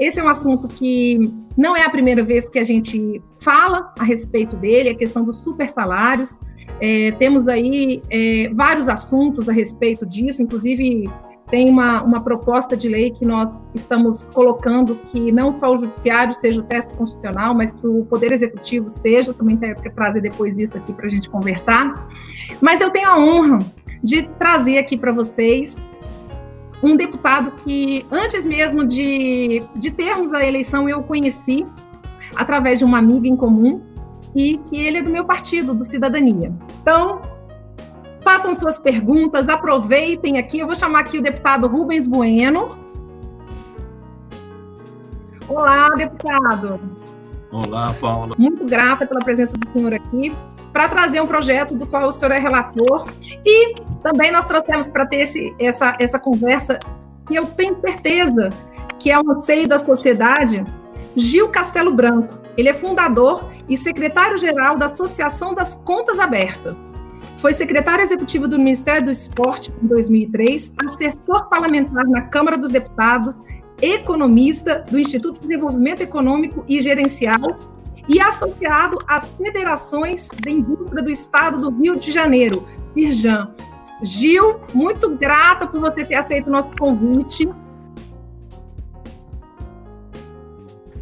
Esse é um assunto que não é a primeira vez que a gente fala a respeito dele, a questão dos super salários. É, temos aí é, vários assuntos a respeito disso, inclusive tem uma, uma proposta de lei que nós estamos colocando que não só o judiciário seja o teto constitucional, mas que o poder executivo seja, também tenho que trazer depois isso aqui para a gente conversar. Mas eu tenho a honra de trazer aqui para vocês um deputado que, antes mesmo de, de termos a eleição, eu conheci através de uma amiga em comum e que ele é do meu partido, do Cidadania. Então, façam suas perguntas, aproveitem aqui. Eu vou chamar aqui o deputado Rubens Bueno. Olá, deputado. Olá, Paula. Muito grata pela presença do senhor aqui para trazer um projeto do qual o senhor é relator. E também nós trouxemos para ter esse, essa, essa conversa, e eu tenho certeza que é um anseio da sociedade, Gil Castelo Branco. Ele é fundador e secretário-geral da Associação das Contas Abertas. Foi secretário executivo do Ministério do Esporte em 2003, assessor parlamentar na Câmara dos Deputados, economista do Instituto de Desenvolvimento Econômico e Gerencial e associado às federações de indústria do Estado do Rio de Janeiro, Firjan. Gil, muito grata por você ter aceito o nosso convite.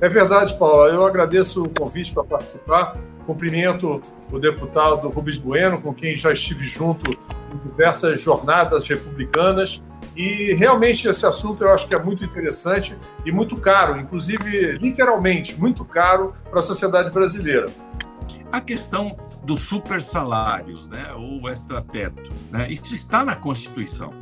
É verdade, Paula. Eu agradeço o convite para participar. Cumprimento o deputado Rubens Bueno, com quem já estive junto em diversas jornadas republicanas e realmente esse assunto eu acho que é muito interessante e muito caro, inclusive literalmente muito caro para a sociedade brasileira. A questão dos super salários, né, ou extrateto, né, isso está na Constituição,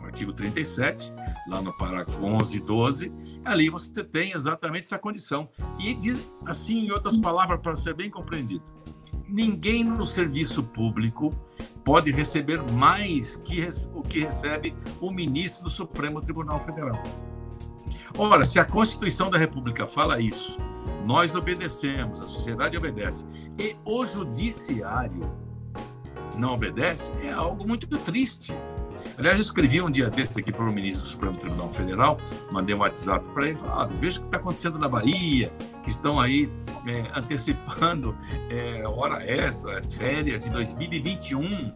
no artigo 37, lá no parágrafo 11 e 12, ali você tem exatamente essa condição. E diz assim, em outras palavras, para ser bem compreendido, ninguém no serviço público pode receber mais que o que recebe o ministro do Supremo Tribunal Federal. Ora, se a Constituição da República fala isso, nós obedecemos, a sociedade obedece, e o judiciário não obedece, é algo muito triste. Aliás, eu escrevi um dia desse aqui para o ministro do Supremo Tribunal Federal, mandei um WhatsApp para ele, ah, veja o que está acontecendo na Bahia, que estão aí é, antecipando é, hora extra, férias de 2021, né,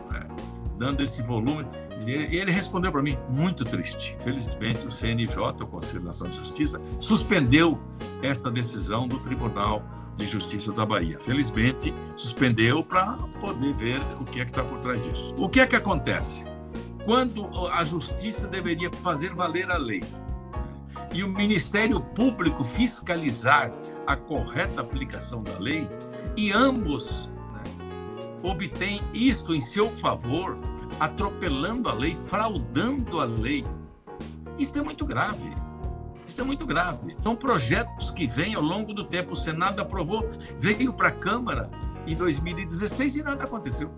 dando esse volume. E ele, ele respondeu para mim, muito triste. Felizmente, o CNJ, o Conselho Nacional de Justiça, suspendeu esta decisão do Tribunal de Justiça da Bahia. Felizmente, suspendeu para poder ver o que é que está por trás disso. O que é que acontece? Quando a justiça deveria fazer valer a lei e o Ministério Público fiscalizar a correta aplicação da lei, e ambos né, obtêm isto em seu favor, atropelando a lei, fraudando a lei. Isso é muito grave. Isso é muito grave. São projetos que vêm ao longo do tempo. O Senado aprovou, veio para a Câmara em 2016 e nada aconteceu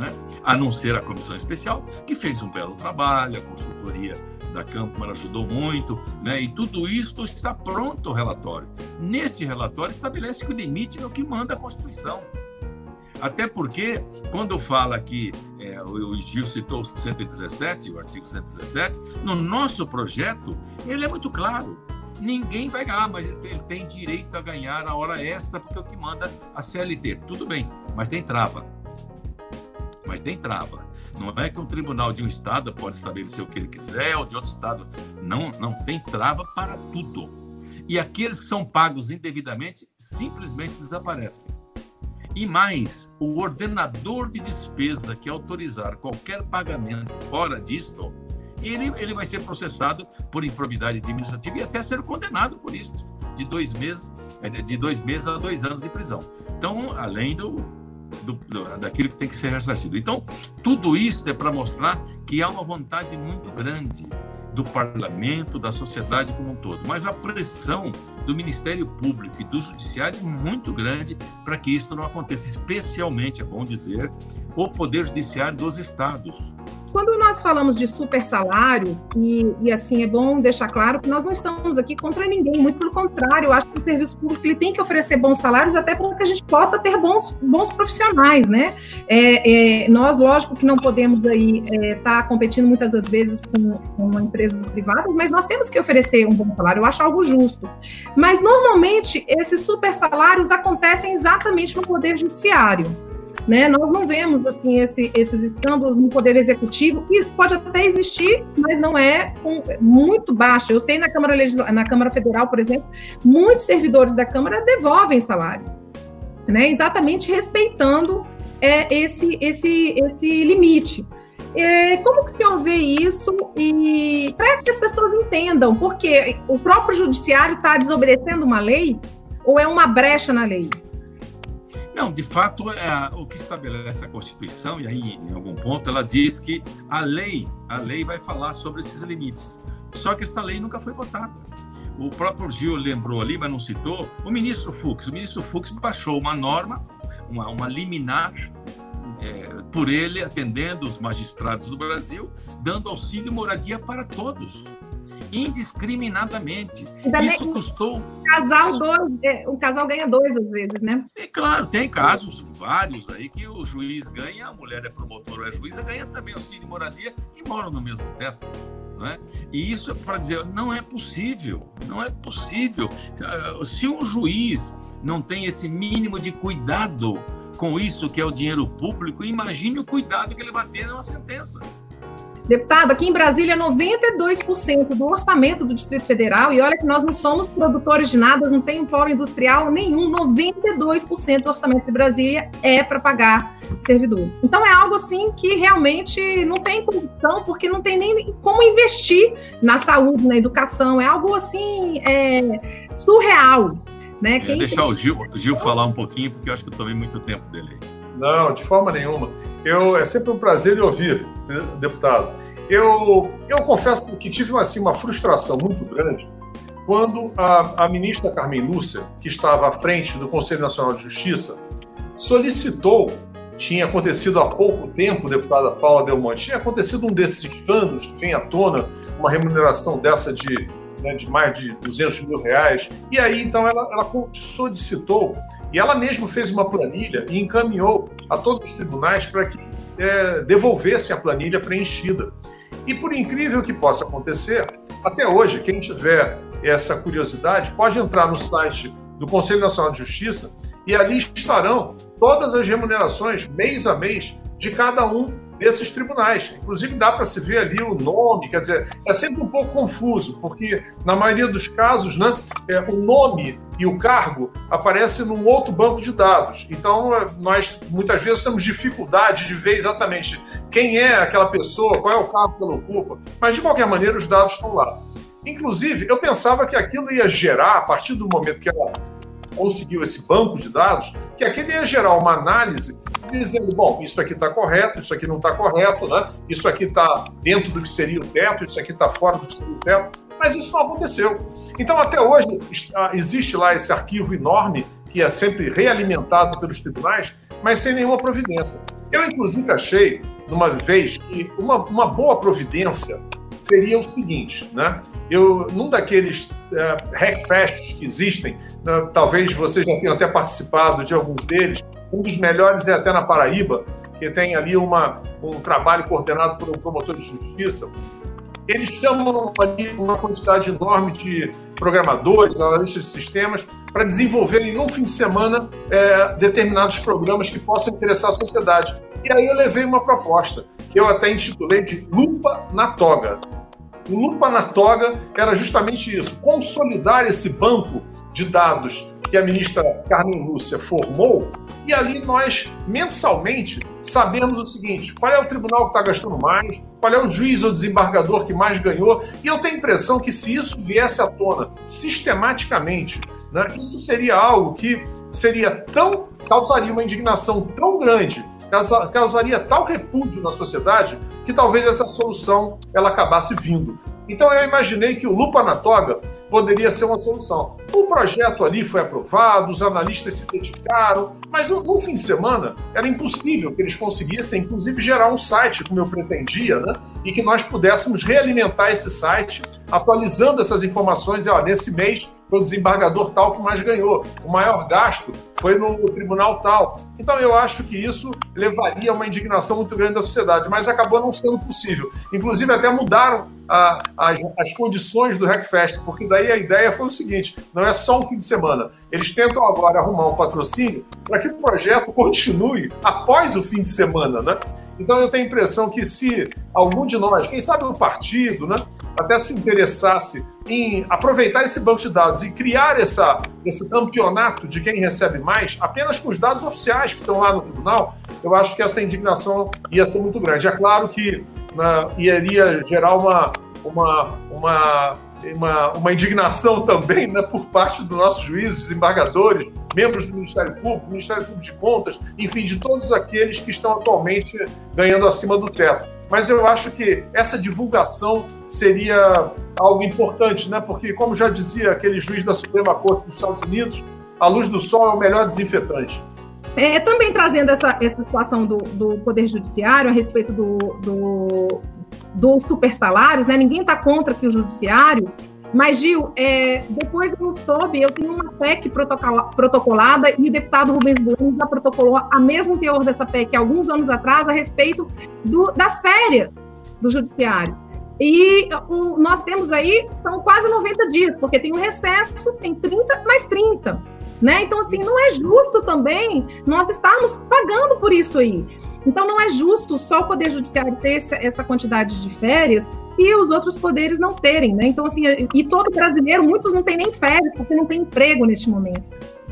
né? a não ser a comissão especial, que fez um belo trabalho, a consultoria da Câmara ajudou muito, né? e tudo isso está pronto o relatório. Neste relatório estabelece que o limite é o que manda a Constituição. Até porque, quando fala que é, o Gil citou o 117, o artigo 117, no nosso projeto, ele é muito claro. Ninguém vai ganhar, mas ele tem direito a ganhar a hora extra, porque é o que manda a CLT. Tudo bem, mas tem trava mas tem trava. Não é que um tribunal de um estado pode estabelecer o que ele quiser, ou de outro estado. Não, não tem trava para tudo. E aqueles que são pagos indevidamente simplesmente desaparecem. E mais, o ordenador de despesa que autorizar qualquer pagamento fora disto, ele, ele vai ser processado por improbidade administrativa e até ser condenado por isso, de dois meses, de dois meses a dois anos de prisão. Então, além do, do, do, daquilo que tem que ser ressarcido. Então, tudo isso é para mostrar que há uma vontade muito grande do parlamento, da sociedade como um todo, mas a pressão do Ministério Público e do Judiciário é muito grande para que isso não aconteça, especialmente, é bom dizer, o Poder Judiciário dos estados. Quando nós falamos de super salário, e, e, assim é bom deixar claro que nós não estamos aqui contra ninguém, muito pelo contrário, eu acho que o serviço público ele tem que oferecer bons salários até para que a gente possa ter bons, bons profissionais, né? É, é, nós, lógico que não podemos aí estar é, tá competindo muitas das vezes com, com empresas privadas, mas nós temos que oferecer um bom salário, eu acho algo justo. Mas normalmente esses super salários acontecem exatamente no poder judiciário. Né? Nós não vemos assim esse, esses escândalos no poder executivo, que pode até existir, mas não é um, muito baixo. Eu sei na Câmara Legisla na Câmara Federal, por exemplo, muitos servidores da Câmara devolvem salário, né? Exatamente respeitando é, esse, esse, esse limite. É, como que o senhor vê isso e para que as pessoas entendam, porque o próprio judiciário está desobedecendo uma lei ou é uma brecha na lei? Não, de fato, é, o que estabelece a Constituição, e aí, em algum ponto, ela diz que a lei, a lei vai falar sobre esses limites. Só que essa lei nunca foi votada. O próprio Gil lembrou ali, mas não citou, o ministro Fux. O ministro Fux baixou uma norma, uma, uma liminar, é, por ele, atendendo os magistrados do Brasil, dando auxílio moradia para todos indiscriminadamente. Ainda Isso custou. Um casal, dois, é, um casal ganha dois às vezes, né? É claro, tem casos, vários aí, que o juiz ganha, a mulher é promotora ou é juíza, ganha também auxílio e moradia e moram no mesmo teto. É? E isso é para dizer, não é possível, não é possível. Se um juiz não tem esse mínimo de cuidado com isso que é o dinheiro público, imagine o cuidado que ele vai ter numa sentença. Deputado, aqui em Brasília, 92% do orçamento do Distrito Federal, e olha que nós não somos produtores de nada, não tem um polo industrial nenhum, 92% do orçamento de Brasília é para pagar servidor. Então é algo assim que realmente não tem condição, porque não tem nem como investir na saúde, na educação, é algo assim é, surreal. Né? Quem deixar o Gil, o Gil falar um pouquinho, porque eu acho que eu tomei muito tempo dele aí. Não, de forma nenhuma. Eu, é sempre um prazer de ouvir, deputado. Eu, eu confesso que tive assim, uma frustração muito grande quando a, a ministra Carmen Lúcia, que estava à frente do Conselho Nacional de Justiça, solicitou, tinha acontecido há pouco tempo, deputada Paula Del Monte, tinha acontecido um desses escândalos que vem à tona, uma remuneração dessa de, né, de mais de 200 mil reais, e aí então ela, ela solicitou e ela mesma fez uma planilha e encaminhou a todos os tribunais para que é, devolvessem a planilha preenchida. E por incrível que possa acontecer, até hoje, quem tiver essa curiosidade pode entrar no site do Conselho Nacional de Justiça e ali estarão todas as remunerações, mês a mês, de cada um desses tribunais. Inclusive, dá para se ver ali o nome, quer dizer, é sempre um pouco confuso, porque na maioria dos casos, né, é, o nome e o cargo aparecem num outro banco de dados. Então, é, nós muitas vezes temos dificuldade de ver exatamente quem é aquela pessoa, qual é o cargo que ela ocupa, mas de qualquer maneira os dados estão lá. Inclusive, eu pensava que aquilo ia gerar, a partir do momento que ela conseguiu esse banco de dados, que aquele ia gerar uma análise dizendo, bom, isso aqui está correto, isso aqui não está correto, né? isso aqui está dentro do que seria o teto, isso aqui está fora do que seria o teto, mas isso não aconteceu. Então, até hoje, existe lá esse arquivo enorme que é sempre realimentado pelos tribunais, mas sem nenhuma providência. Eu, inclusive, achei, numa vez, que uma, uma boa providência seria o seguinte, né? Eu, num daqueles uh, hackfests que existem, uh, talvez você já tenha até participado de alguns deles, um dos melhores é até na Paraíba, que tem ali uma, um trabalho coordenado por um promotor de justiça. Eles chamam ali uma quantidade enorme de programadores, analistas de sistemas, para desenvolverem num fim de semana é, determinados programas que possam interessar a sociedade. E aí eu levei uma proposta, que eu até intitulei de Lupa na Toga. O Lupa na Toga era justamente isso: consolidar esse banco de dados que a ministra Carmen Lúcia formou, e ali nós, mensalmente, sabemos o seguinte: qual é o tribunal que está gastando mais, qual é o juiz ou desembargador que mais ganhou, e eu tenho a impressão que se isso viesse à tona sistematicamente, né, isso seria algo que seria tão. causaria uma indignação tão grande causaria tal repúdio na sociedade que talvez essa solução ela acabasse vindo. Então eu imaginei que o lupa na toga poderia ser uma solução. O projeto ali foi aprovado, os analistas se dedicaram, mas no, fim de semana era impossível que eles conseguissem, inclusive, gerar um site como eu pretendia, né? E que nós pudéssemos realimentar esse site, atualizando essas informações. E, ó, nesse mês foi o desembargador tal que mais ganhou. O maior gasto foi no tribunal tal. Então eu acho que isso levaria a uma indignação muito grande da sociedade, mas acabou não sendo possível. Inclusive até mudaram a, a, as condições do Hackfest, porque daí a ideia foi o seguinte: não é só um fim de semana. Eles tentam agora arrumar um patrocínio para que o projeto continue após o fim de semana, né? Então eu tenho a impressão que se algum de nós, quem sabe o partido, né, até se interessasse em aproveitar esse banco de dados e criar essa, esse campeonato de quem recebe mais, apenas com os dados oficiais que estão lá no tribunal, eu acho que essa indignação ia ser muito grande. É claro que né, iria gerar uma, uma, uma, uma, uma indignação também né, por parte dos nossos juízes, desembargadores, membros do Ministério Público, Ministério Público de Contas, enfim, de todos aqueles que estão atualmente ganhando acima do teto. Mas eu acho que essa divulgação seria algo importante, né? porque, como já dizia aquele juiz da Suprema Corte dos Estados Unidos, a luz do sol é o melhor desinfetante. É, também trazendo essa, essa situação do, do Poder Judiciário a respeito do, do, dos super salários, né? Ninguém está contra que o Judiciário. Mas, Gil, é, depois eu soube, eu tenho uma PEC protocolada e o deputado Rubens Bueno já protocolou a mesmo teor dessa PEC alguns anos atrás a respeito do, das férias do Judiciário. E o, nós temos aí, são quase 90 dias, porque tem um recesso, tem 30 mais 30. Né? Então, assim, não é justo também nós estarmos pagando por isso aí. Então, não é justo só o Poder Judiciário ter essa quantidade de férias e os outros poderes não terem, né? Então, assim, e todo brasileiro, muitos não tem nem férias, porque não tem emprego neste momento.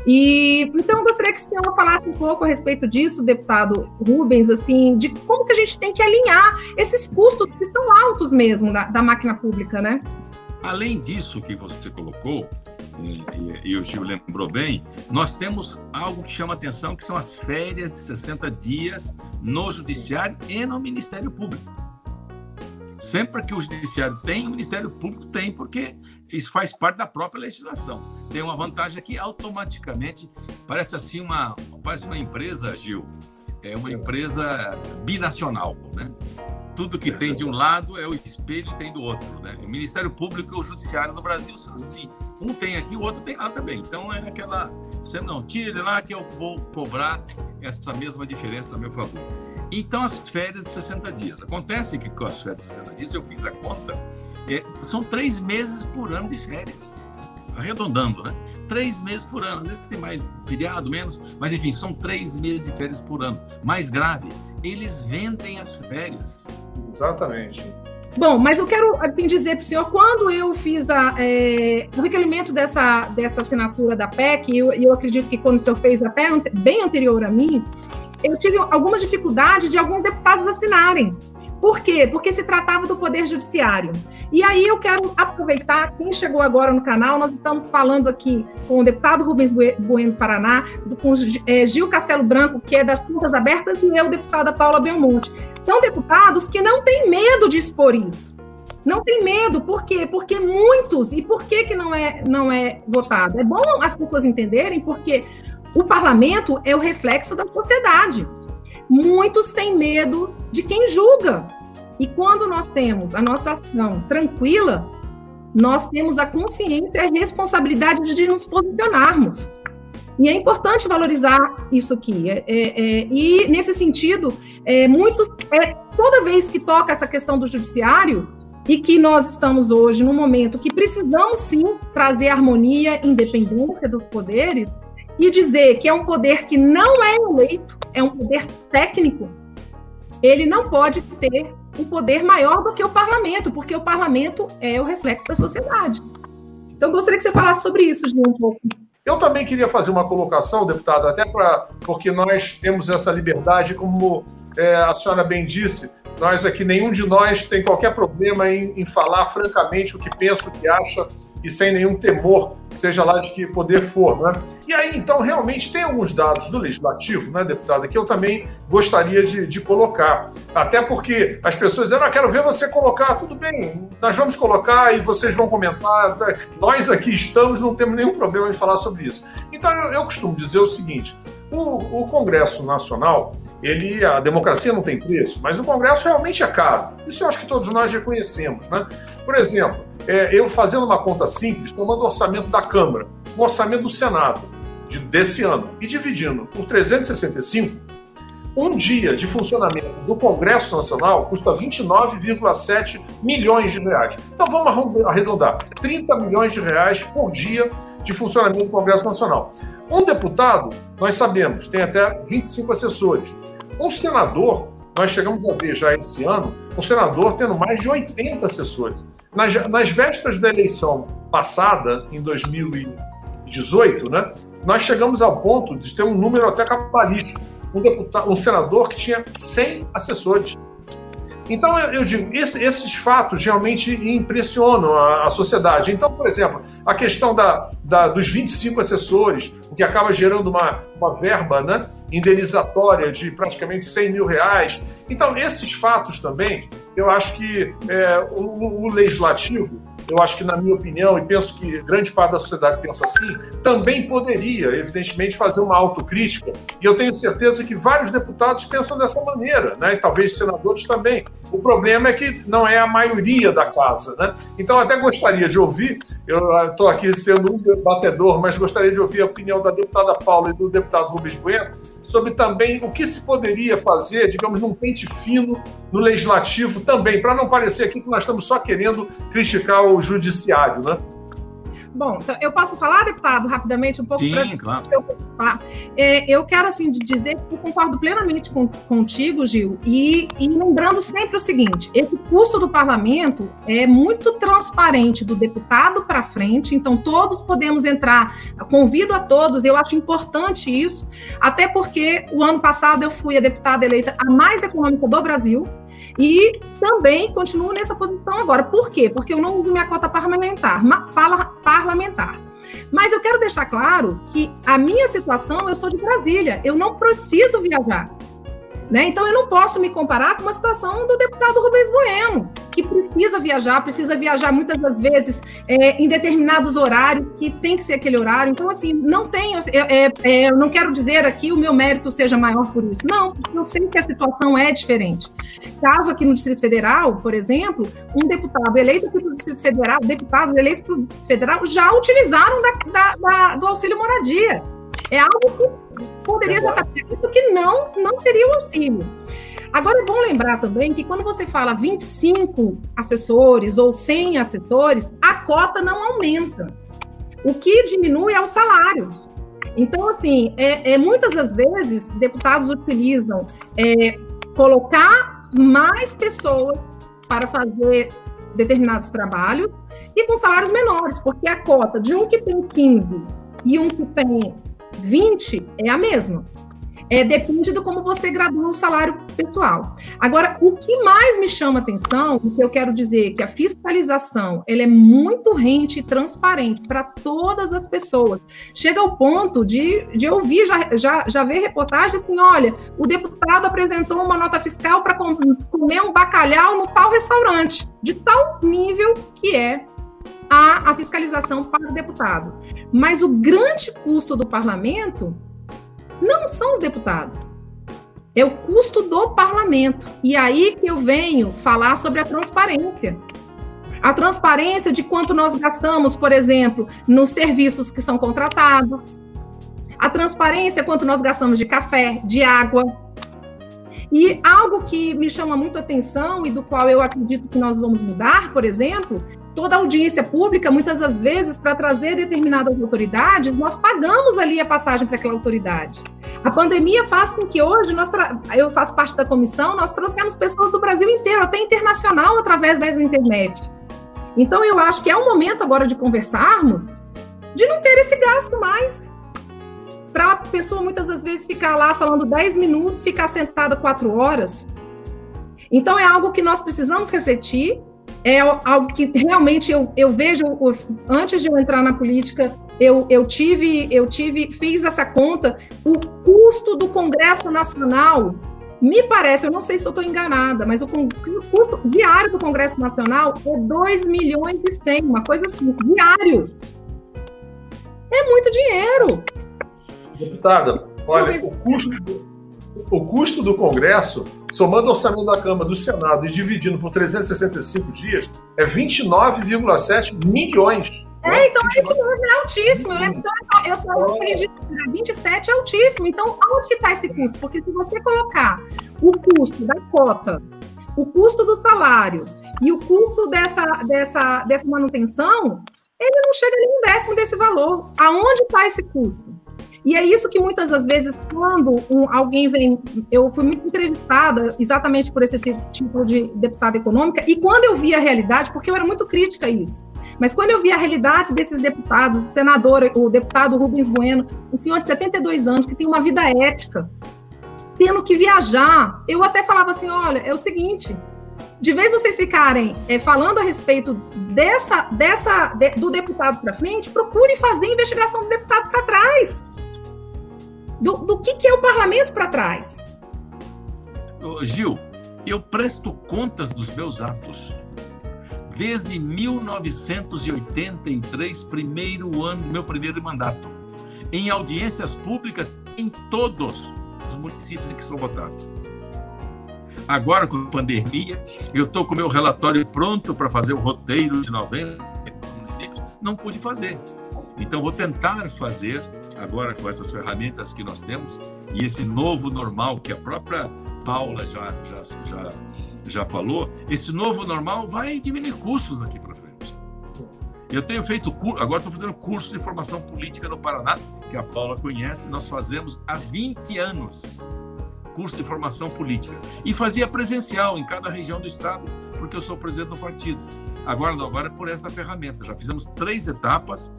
E então eu gostaria que o senhor falasse um pouco a respeito disso, deputado Rubens, assim, de como que a gente tem que alinhar esses custos que são altos mesmo da, da máquina pública, né? Além disso que você colocou, e, e, o Gil lembrou bem, nós temos algo que chama atenção, que são as férias de 60 dias no Judiciário e no Ministério Público. Sempre que o Judiciário tem, o Ministério Público tem, porque isso faz parte da própria legislação. Tem uma vantagem que automaticamente parece assim uma, parece uma empresa, Gil, é uma empresa binacional, né? tudo que tem de um lado é o espelho e tem do outro. Né? O Ministério Público e o Judiciário no Brasil são assim. Um tem aqui, o outro tem lá também. Então é aquela. Você não, tire de lá que eu vou cobrar essa mesma diferença a meu favor. Então, as férias de 60 dias. Acontece que com as férias de 60 dias, eu fiz a conta, é, são três meses por ano de férias. Arredondando, né? Três meses por ano. Às vezes tem mais feriado, menos, mas enfim, são três meses de férias por ano. Mais grave, eles vendem as férias. Exatamente. Bom, mas eu quero assim dizer para o senhor, quando eu fiz a, é, o requerimento dessa, dessa assinatura da PEC, e eu, eu, acredito que quando o senhor fez até bem anterior a mim, eu tive alguma dificuldade de alguns deputados assinarem. Por quê? Porque se tratava do Poder Judiciário. E aí eu quero aproveitar, quem chegou agora no canal, nós estamos falando aqui com o deputado Rubens Bueno Paraná, com é, Gil Castelo Branco, que é das Contas Abertas, e eu, deputada Paula Belmonte. São deputados que não têm medo de expor isso. Não tem medo, por quê? Porque muitos, e por que, que não, é, não é votado? É bom as pessoas entenderem, porque o parlamento é o reflexo da sociedade. Muitos têm medo de quem julga. E quando nós temos a nossa ação tranquila, nós temos a consciência e a responsabilidade de nos posicionarmos. E é importante valorizar isso aqui. É, é, é, e, nesse sentido, é, muitos, é, toda vez que toca essa questão do judiciário, e que nós estamos hoje num momento que precisamos sim trazer harmonia, independência dos poderes, e dizer que é um poder que não é eleito, é um poder técnico, ele não pode ter um poder maior do que o parlamento, porque o parlamento é o reflexo da sociedade. Então, gostaria que você falasse sobre isso, Gil, um pouco. Eu também queria fazer uma colocação, deputado, até para porque nós temos essa liberdade, como é, a senhora bem disse, nós aqui, nenhum de nós tem qualquer problema em, em falar francamente o que pensa, o que acha e sem nenhum temor, seja lá de que poder for. Né? E aí, então, realmente tem alguns dados do legislativo, né, deputada, que eu também gostaria de, de colocar. Até porque as pessoas dizem, ah, quero ver você colocar, tudo bem, nós vamos colocar e vocês vão comentar. Nós aqui estamos, não temos nenhum problema de falar sobre isso. Então, eu, eu costumo dizer o seguinte: o, o, Congresso Nacional, ele, a democracia não tem preço, mas o Congresso realmente é caro. Isso eu acho que todos nós reconhecemos. Né? Por exemplo, é, eu fazendo uma conta simples, tomando o orçamento da Câmara, o orçamento do Senado de, desse ano, e dividindo por 365, um dia de funcionamento do Congresso Nacional custa 29,7 milhões de reais. Então vamos arredondar: 30 milhões de reais por dia de funcionamento do Congresso Nacional. Um deputado, nós sabemos, tem até 25 assessores. Um senador, nós chegamos a ver já esse ano, um senador tendo mais de 80 assessores. Nas, nas vésperas da eleição passada, em 2018, né, nós chegamos ao ponto de ter um número até cabalístico. Um, deputado, um senador que tinha 100 assessores. Então, eu, digo, esse, esses fatos realmente impressionam a, sociedade. Então, por exemplo, a questão da, da, dos 25 assessores, o que acaba gerando uma, uma verba né, indenizatória de praticamente 100 mil reais. Então, esses fatos também, eu acho que é, o, o legislativo eu acho que, na minha opinião, e penso que grande parte da sociedade pensa assim, também poderia, evidentemente, fazer uma autocrítica. E eu tenho certeza que vários deputados pensam dessa maneira, né? e talvez senadores também. O problema é que não é a maioria da casa. Né? Então, até gostaria de ouvir, eu estou aqui sendo um debatedor, mas gostaria de ouvir a opinião da deputada Paula e do deputado Rubens Bueno sobre também o que se poderia fazer, digamos, num pente fino no legislativo também, para não parecer aqui que nós estamos só querendo criticar o judiciário, né? Bom, então, eu posso falar, deputado, rapidamente, um pouco? Sim, pra... claro. Eu, é, eu quero, assim, dizer que eu concordo plenamente com, contigo, Gil, e, e lembrando sempre o seguinte, esse custo do parlamento é muito transparente do deputado para frente, então todos podemos entrar, convido a todos, eu acho importante isso, até porque o ano passado eu fui a deputada eleita a mais econômica do Brasil, e também continuo nessa posição agora. Por quê? Porque eu não uso minha cota parlamentar. parlamentar. Mas eu quero deixar claro que a minha situação, eu sou de Brasília, eu não preciso viajar. Né? Então, eu não posso me comparar com uma situação do deputado Rubens Bueno, que precisa viajar, precisa viajar muitas das vezes é, em determinados horários, que tem que ser aquele horário. Então, assim, não tenho, é, é, eu não quero dizer aqui o meu mérito seja maior por isso. Não, eu sei que a situação é diferente. Caso aqui no Distrito Federal, por exemplo, um deputado eleito para o Distrito Federal, deputados eleitos para o Distrito Federal já utilizaram da, da, da, do auxílio moradia. É algo que poderia já estar previsto que não, não teria o auxílio. Agora é bom lembrar também que quando você fala 25 assessores ou 100 assessores, a cota não aumenta. O que diminui é o salário. Então, assim, é, é muitas das vezes deputados utilizam é, colocar mais pessoas para fazer determinados trabalhos e com salários menores, porque a cota de um que tem 15 e um que tem 20 é a mesma. É, depende do como você gradua o salário pessoal. Agora, o que mais me chama atenção, o que eu quero dizer, que a fiscalização ela é muito rente e transparente para todas as pessoas. Chega ao ponto de, de ouvir, já, já, já ver reportagens assim, olha, o deputado apresentou uma nota fiscal para comer um bacalhau no tal restaurante, de tal nível que é a, a fiscalização para o deputado. Mas o grande custo do parlamento não são os deputados. É o custo do parlamento. E aí que eu venho falar sobre a transparência. A transparência de quanto nós gastamos, por exemplo, nos serviços que são contratados. A transparência quanto nós gastamos de café, de água. E algo que me chama muito atenção e do qual eu acredito que nós vamos mudar, por exemplo, toda audiência pública, muitas das vezes, para trazer determinadas autoridades, nós pagamos ali a passagem para aquela autoridade. A pandemia faz com que hoje, nós eu faço parte da comissão, nós trouxemos pessoas do Brasil inteiro, até internacional, através da internet. Então, eu acho que é o momento agora de conversarmos de não ter esse gasto mais. Para a pessoa, muitas das vezes, ficar lá falando 10 minutos, ficar sentada quatro horas. Então, é algo que nós precisamos refletir é algo que realmente eu, eu vejo, antes de eu entrar na política, eu, eu tive, eu tive, fiz essa conta, o custo do Congresso Nacional, me parece, eu não sei se eu estou enganada, mas o, o, custo diário do Congresso Nacional é 2 milhões e 100, uma coisa assim, diário. É muito dinheiro. Deputada, olha, o custo, o custo do Congresso, somando o orçamento da Câmara, do Senado e dividindo por 365 dias, é 29,7 milhões. É, então é isso mesmo, é altíssimo. Eu, lembro, então, eu só acredito que 27 é altíssimo. Então, aonde que está esse custo? Porque se você colocar o custo da cota, o custo do salário e o custo dessa, dessa, dessa manutenção, ele não chega nem um décimo desse valor. Aonde está esse custo? E é isso que muitas das vezes, quando um, alguém vem. Eu fui muito entrevistada exatamente por esse tipo de deputada econômica, e quando eu vi a realidade, porque eu era muito crítica a isso, mas quando eu vi a realidade desses deputados, o senador, o deputado Rubens Bueno, um senhor de 72 anos, que tem uma vida ética, tendo que viajar, eu até falava assim: olha, é o seguinte. De vez vocês ficarem é, falando a respeito dessa, dessa, de, do deputado para frente, procure fazer investigação do deputado para trás do, do que, que é o parlamento para trás. Gil, eu presto contas dos meus atos. Desde 1983, primeiro ano do meu primeiro mandato, em audiências públicas em todos os municípios em que sou votado. Agora, com a pandemia, eu estou com o meu relatório pronto para fazer o roteiro de 90 municípios. Não pude fazer. Então, vou tentar fazer agora com essas ferramentas que nós temos e esse novo normal que a própria Paula já, já, já, já falou, esse novo normal vai diminuir custos daqui para frente. Eu tenho feito curso, agora estou fazendo curso de formação política no Paraná, que a Paula conhece, nós fazemos há 20 anos curso de formação política. E fazia presencial em cada região do estado, porque eu sou presidente do partido. Agora, agora é por esta ferramenta. Já fizemos três etapas,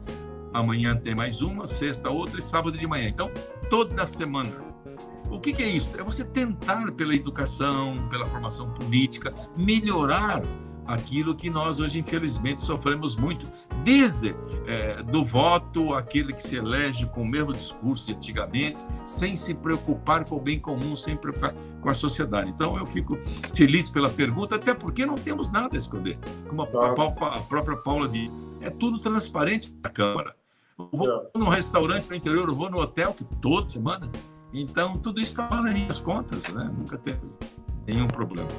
amanhã tem mais uma, sexta outra e sábado de manhã. Então, toda semana. O que, que é isso? É você tentar, pela educação, pela formação política, melhorar aquilo que nós hoje, infelizmente, sofremos muito. Desde é, do voto, aquele que se elege com o mesmo discurso de antigamente, sem se preocupar com o bem comum, sem preocupar com a sociedade. Então, eu fico feliz pela pergunta, até porque não temos nada a esconder. Como a, a, a própria Paula diz, é tudo transparente na Câmara. Vou é. num restaurante no interior, eu vou no hotel, que toda semana. Então, tudo isso está nas minhas contas, né? Nunca teve nenhum problema.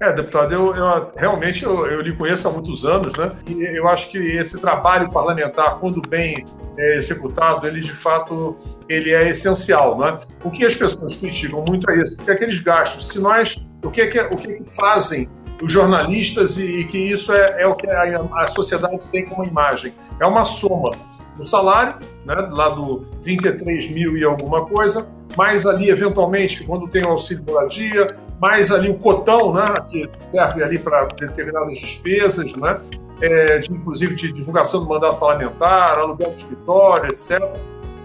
É, deputado, eu, eu realmente eu, eu, lhe conheço há muitos anos, né? E eu acho que esse trabalho parlamentar, quando bem é, executado, ele de fato ele é essencial, né? O que as pessoas criticam muito é isso, porque aqueles gastos, se nós, o que é que, o que, é que fazem os jornalistas e, e que isso é, é o que a, a, sociedade tem como imagem. É uma soma do salário, né, lá do 33 mil e alguma coisa, mais ali, eventualmente, quando tem o auxílio moradia, mais ali o cotão, né, que serve ali para determinadas despesas, né, é, de, inclusive de divulgação do mandato parlamentar, aluguel de escritório, etc.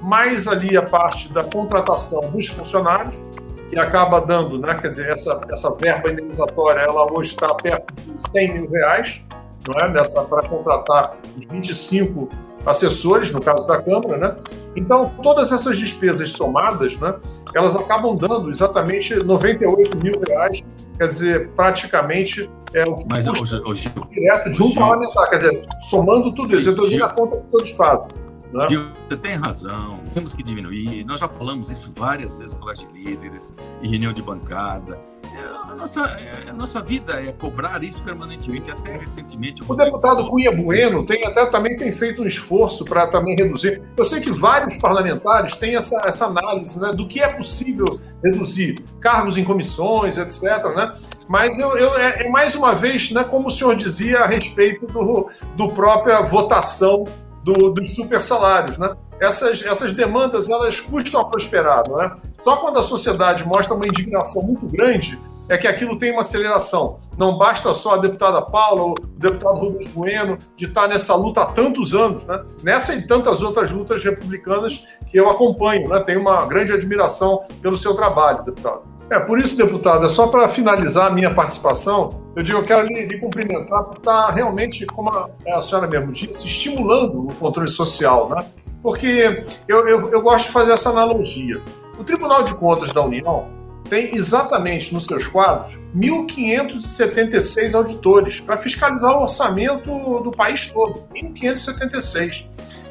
Mais ali a parte da contratação dos funcionários, que acaba dando, né, quer dizer, essa, essa verba indenizatória, ela hoje está perto de 100 mil reais, não é, nessa para contratar os 25 assessores, no caso da Câmara, né? Então, todas essas despesas somadas, né, elas acabam dando exatamente 98 mil reais, quer dizer, praticamente é o que Mas, custa hoje, hoje, direto de um parlamentar, quer dizer, somando tudo isso, eu estou a conta que todos fazem. Né? Você tem razão, temos que diminuir. Nós já falamos isso várias vezes com os líderes, em reunião de bancada. É, a nossa, é, a nossa vida é cobrar isso permanentemente, até recentemente. O deputado Cunha Bueno tem até também tem feito um esforço para também reduzir. Eu sei que vários parlamentares têm essa, essa análise né, do que é possível reduzir, cargos em comissões, etc. Né? Mas eu, eu é, é mais uma vez, né, como o senhor dizia a respeito do, do própria votação do, dos super salários, né? Essas, essas demandas elas custam a prosperar, não é? Só quando a sociedade mostra uma indignação muito grande é que aquilo tem uma aceleração. Não basta só a deputada Paula, o deputado Rubens Bueno, de estar nessa luta há tantos anos, né? Nessa e tantas outras lutas republicanas que eu acompanho, né? Tenho uma grande admiração pelo seu trabalho, deputado. É, por isso, deputado, é só para finalizar a minha participação, eu digo, eu quero lhe, lhe cumprimentar por estar realmente, como a, a, senhora mesmo disse, estimulando o controle social, né? Porque eu, eu, eu gosto de fazer essa analogia. O Tribunal de Contas da União tem exatamente nos seus quadros 1.576 auditores para fiscalizar o orçamento do país todo. 1.576.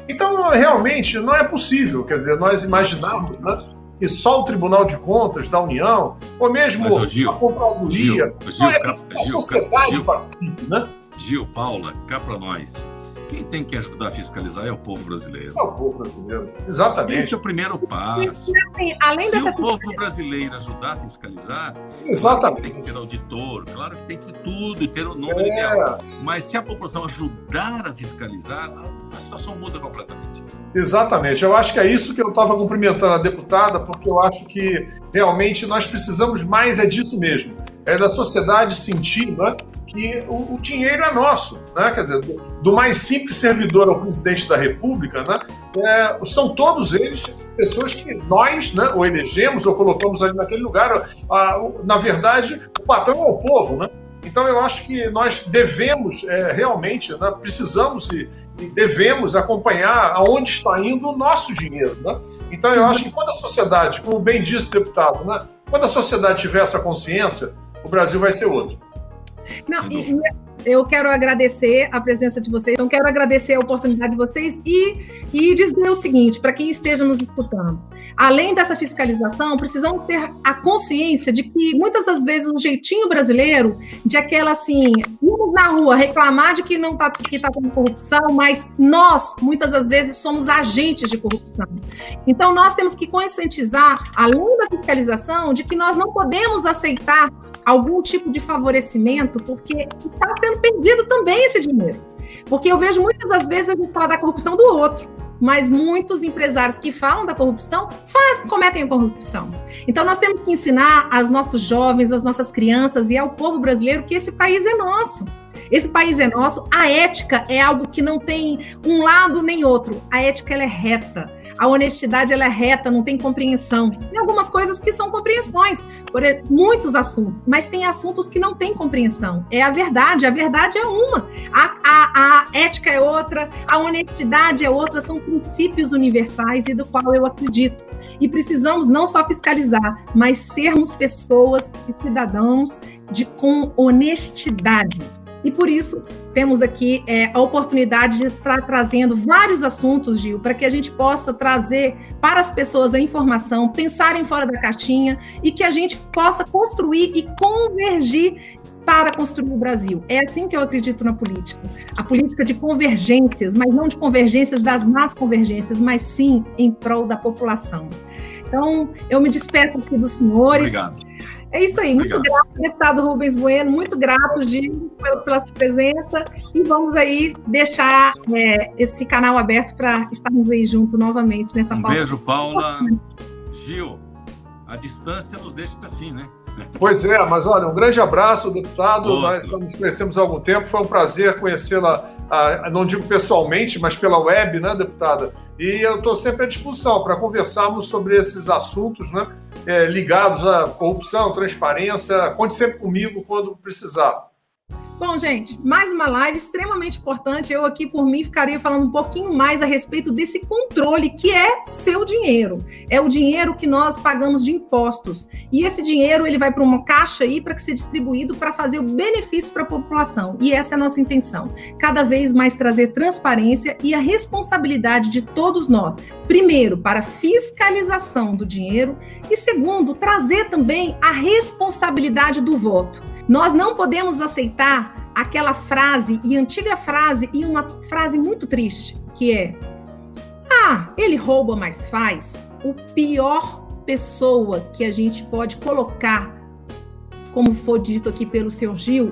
Então, realmente, não é possível, quer dizer, nós imaginarmos né, que só o Tribunal de Contas da União, ou mesmo Mas, Gil, a Controladoria, Gil, Gil, é, a sociedade Gil, participe, né? Gil, Paula, cá para nós. Quem tem que ajudar a fiscalizar é o povo brasileiro. É o povo brasileiro, exatamente. Esse é o primeiro passo. Assim, além Se dessa o povo brasileiro ajudar a fiscalizar, exatamente. Claro tem que ter auditor, claro que tem que ter tudo e ter o número é. ideal. Mas se a população ajudar a fiscalizar, a situação muda completamente. Exatamente. Eu acho que é isso que eu estava cumprimentando a deputada, porque eu acho que realmente nós precisamos mais é disso mesmo. É da sociedade sentir né, que o, o, dinheiro é nosso. Né? Quer dizer, do, do, mais simples servidor ao presidente da República, né, é, são todos eles pessoas que nós né, ou elegemos ou colocamos ali naquele lugar. na verdade, o patrão é o povo. Né? Então, eu acho que nós devemos é, realmente, né, precisamos e, e, devemos acompanhar aonde está indo o nosso dinheiro. Né? Então, eu acho que quando a sociedade, como bem disse o deputado, né, quando a sociedade tiver essa consciência, o Brasil vai ser outro. Não, e, eu quero agradecer a presença de vocês, então quero agradecer a oportunidade de vocês e, e dizer o seguinte, para quem esteja nos escutando, além dessa fiscalização, precisamos ter a consciência de que muitas das vezes o jeitinho brasileiro, de aquela assim, irmos na rua reclamar de que não está que tá tendo corrupção, mas nós, muitas das vezes, somos agentes de corrupção. Então nós temos que conscientizar, além da fiscalização, de que nós não podemos aceitar algum tipo de favorecimento, porque está sendo perdido também esse dinheiro. Porque eu vejo muitas das vezes a gente falar da corrupção do outro, mas muitos empresários que falam da corrupção faz, cometem a corrupção. Então nós temos que ensinar aos nossos jovens, às nossas crianças e ao povo brasileiro que esse país é nosso. Esse país é nosso. A ética é algo que não tem um lado nem outro. A ética ela é reta. A honestidade ela é reta, não tem compreensão. Tem algumas coisas que são compreensões, por muitos assuntos, mas tem assuntos que não têm compreensão. É a verdade, a verdade é uma. A, a, a ética é outra, a honestidade é outra, são princípios universais e do qual eu acredito. E precisamos não só fiscalizar, mas sermos pessoas e cidadãos de, com honestidade. E por isso temos aqui é, a oportunidade de estar trazendo vários assuntos, Gil, para que a gente possa trazer para as pessoas a informação, pensarem fora da caixinha e que a gente possa construir e convergir para construir o Brasil. É assim que eu acredito na política. A política de convergências, mas não de convergências das más convergências, mas sim em prol da população. Então, eu me despeço aqui dos senhores. Obrigado. É isso aí, muito Obrigado. grato, deputado Rubens Bueno, muito grato, Gil, pela, pela sua presença, e vamos aí deixar é, esse canal aberto para estarmos aí junto novamente nessa um pauta. beijo, Paula. Gil, a distância nos deixa assim, né? Pois é, mas olha, um grande abraço, deputado. Outro. Nós nos conhecemos há algum tempo, foi um prazer conhecê-la, não digo pessoalmente, mas pela web, né, deputada? E eu estou sempre à disposição para conversarmos sobre esses assuntos, né? é, ligados à corrupção, transparência. Conte sempre comigo quando precisar. Bom, gente, mais uma live extremamente importante. Eu aqui, por mim, ficaria falando um pouquinho mais a respeito desse controle que é seu dinheiro. É o dinheiro que nós pagamos de impostos. E esse dinheiro ele vai para uma caixa aí para seja distribuído para fazer o benefício para a população. E essa é a nossa intenção. Cada vez mais trazer transparência e a responsabilidade de todos nós. Primeiro, para fiscalização do dinheiro e segundo, trazer também a responsabilidade do voto. Nós não podemos aceitar aquela frase, e antiga frase, e uma frase muito triste, que é: Ah, ele rouba, mas faz. O pior pessoa que a gente pode colocar, como foi dito aqui pelo seu Gil,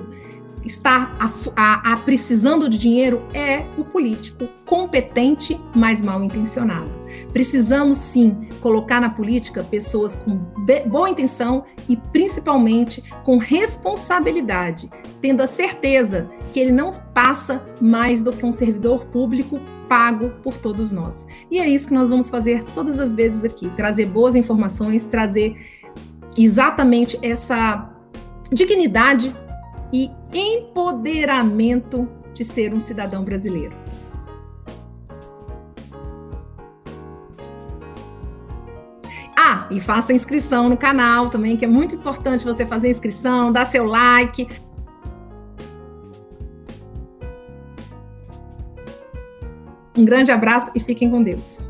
está a, a, a precisando de dinheiro é o político competente, mas mal intencionado. Precisamos sim colocar na política pessoas com boa intenção e principalmente com responsabilidade, tendo a certeza que ele não passa mais do que um servidor público pago por todos nós. E é isso que nós vamos fazer todas as vezes aqui: trazer boas informações, trazer exatamente essa dignidade e empoderamento de ser um cidadão brasileiro. E faça inscrição no canal também, que é muito importante você fazer inscrição, dar seu like. Um grande abraço e fiquem com Deus.